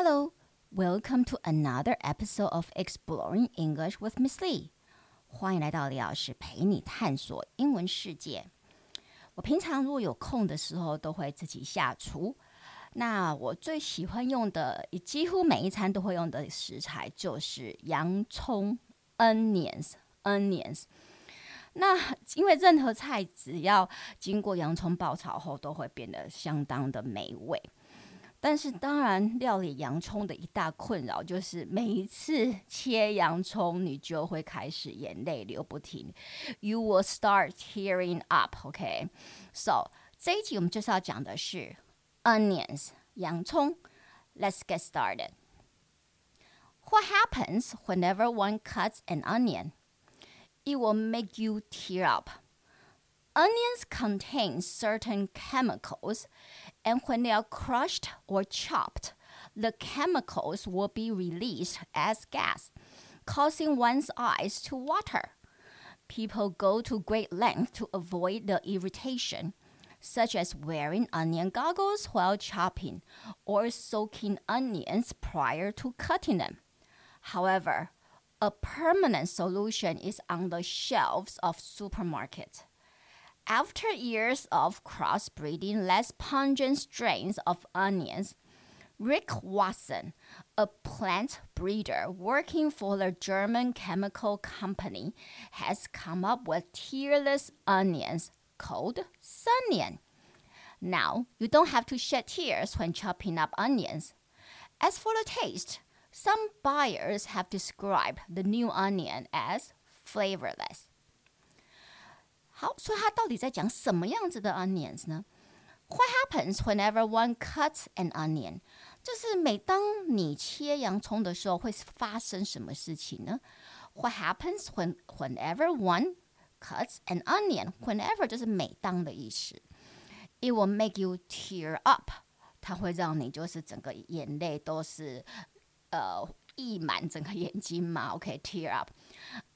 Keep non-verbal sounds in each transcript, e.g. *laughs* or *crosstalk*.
Hello, welcome to another episode of Exploring English with Miss Lee. 欢迎来到李老师陪你探索英文世界。我平常如果有空的时候，都会自己下厨。那我最喜欢用的，几乎每一餐都会用的食材就是洋葱 （onions）。onions。那因为任何菜只要经过洋葱爆炒后，都会变得相当的美味。但是，当然，料理洋葱的一大困扰就是每一次切洋葱，你就会开始眼泪流不停。You will start tearing up, okay? So 这一集我们就是要讲的是 onions 洋葱。Let's get started. What happens whenever one cuts an onion? It will make you tear up. Onions contain certain chemicals, and when they are crushed or chopped, the chemicals will be released as gas, causing one's eyes to water. People go to great lengths to avoid the irritation, such as wearing onion goggles while chopping or soaking onions prior to cutting them. However, a permanent solution is on the shelves of supermarkets. After years of crossbreeding less pungent strains of onions, Rick Watson, a plant breeder working for the German chemical company, has come up with tearless onions called Sunion. Now, you don't have to shed tears when chopping up onions. As for the taste, some buyers have described the new onion as flavorless. 好，所以他到底在讲什么样子的 onions 呢？What happens whenever one cuts an onion？就是每当你切洋葱的时候，会发生什么事情呢？What happens when whenever one cuts an onion？Whenever 就是每当的意思。It will make you tear up。它会让你就是整个眼泪都是呃溢满整个眼睛嘛。OK，tear up。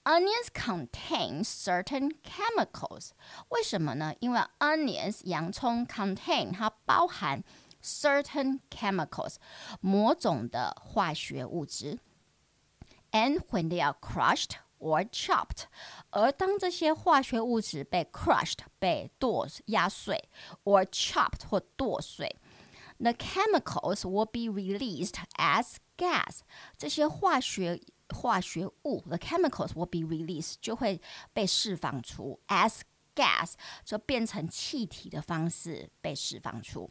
Onions contain certain chemicals，为什么呢？因为 onions 洋葱 contain 它包含 certain chemicals 某种的化学物质。And when they are crushed or chopped，而当这些化学物质被 crushed 被剁压碎，or chopped 或剁碎，the chemicals will be released as gas，这些化学。 化学物，the chemicals will be released，就会被释放出，as gas，就变成气体的方式被释放出，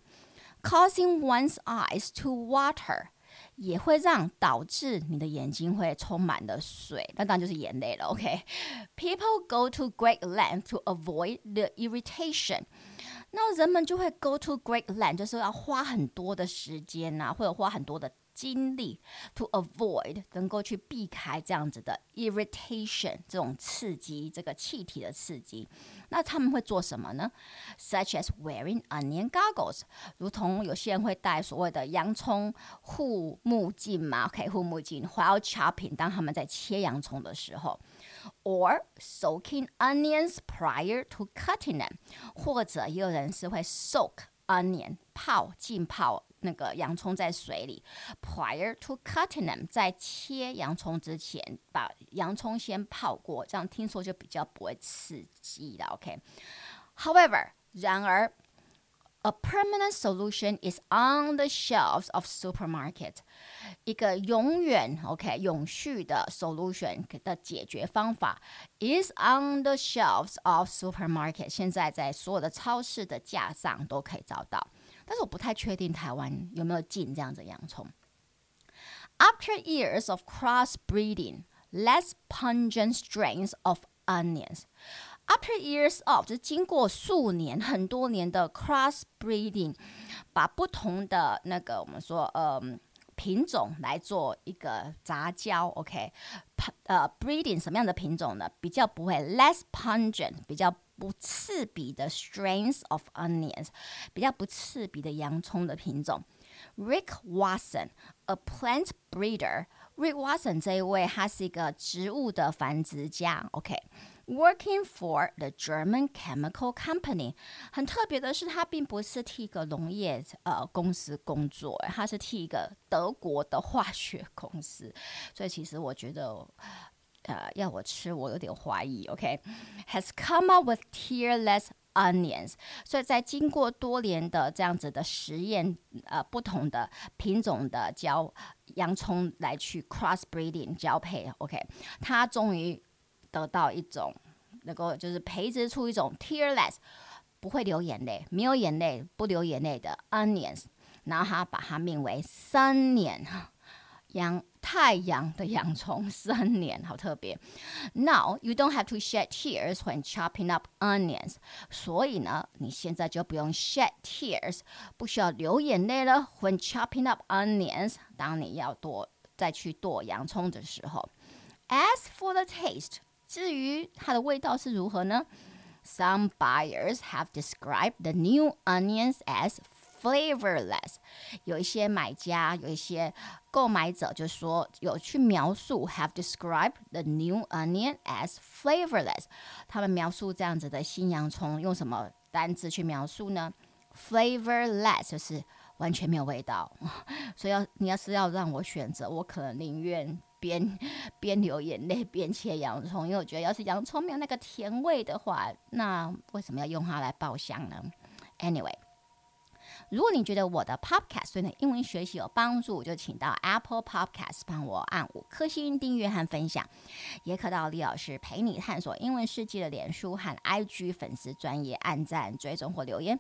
causing one's eyes to water，也会让导致你的眼睛会充满了水，那当然就是眼泪了。OK，people、okay? go to great length to avoid the irritation，那人们就会 go to great length，就是要花很多的时间呐、啊，或者花很多的。 精力 to avoid 能够去避开这样子的 irritation 这种刺激，这个气体的刺激，那他们会做什么呢？Such as wearing onion goggles，如同有些人会戴所谓的洋葱护目镜嘛，OK，护目镜。While chopping，当他们在切洋葱的时候，or soaking onions prior to cutting them，或者也有人是会 soak onion 泡浸泡。那个洋葱在水里，prior to cutting them，在切洋葱之前，把洋葱先泡过，这样听说就比较不会刺激了。OK，However，、然而，a permanent solution is on the shelves of supermarket，一个永远 OK 永续的 solution 的解决方法 is on the shelves of supermarket，现在在所有的超市的架上都可以找到。但是我不太确定台湾有没有进这样子洋葱。After years of crossbreeding, less pungent strains of onions. After years of 就是经过数年、很多年的 crossbreeding，把不同的那个我们说呃品种来做一个杂交。OK，呃，breeding 什么样的品种呢？比较不会 less pungent，比较。不刺鼻的 strains of onions，比较不刺鼻的洋葱的品种 Rick Watson，a plant breeder。Rick Watson 这一位，他是一个植物的繁殖家。OK，working、for the German chemical company。很特别的是，他并不是替一个农业呃公司工作，他是替一个德国的化学公司。所以其实我觉得，呃，要我吃，我有点怀疑。OK，has、come up with tearless。Onions，所以在经过多年的这样子的实验，呃，不同的品种的交洋葱来去 crossbreeding 交配，OK，它终于得到一种能够就是培植出一种 tearless 不会流眼泪、没有眼泪、不流眼泪的 onions，然后他把它命为 Sun-Nian。*laughs* 阳太阳的洋葱三年，好特别。Now you don't have to shed tears when chopping up onions。所以呢，你现在就不用 shed tears，不需要流眼泪了。When chopping up onions，当你要剁再去剁洋葱的时候。As for the taste，至于它的味道是如何呢？Some buyers have described the new onions as Flavorless，有一些买家，有一些购买者就说有去描述，have described the new onion as flavorless。他们描述这样子的新洋葱用什么单字去描述呢？Flavorless 就是完全没有味道。*laughs* 所以要你要是要让我选择，我可能宁愿边 *laughs* 边流眼泪边切洋葱，因为我觉得要是洋葱没有那个甜味的话，那为什么要用它来爆香呢？Anyway。如果你觉得我的 Podcast 对你的英文学习有帮助，就请到 Apple Podcast 帮我按五颗星订阅和分享，也可到李老师陪你探索英文世界的脸书和 IG 粉丝专页按赞追踪或留言。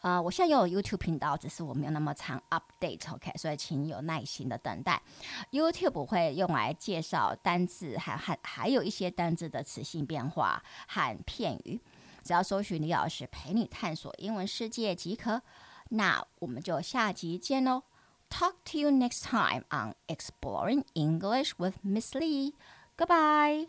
呃，我现在有 YouTube 频道，只是我没有那么常 update，OK，、所以请有耐心的等待。YouTube 会用来介绍单字，还还还有一些单字的词性变化和片语，只要搜寻李老师陪你探索英文世界即可。那我们就下集见喽！Talk to you next time on Exploring English with Miss Lee. Goodbye.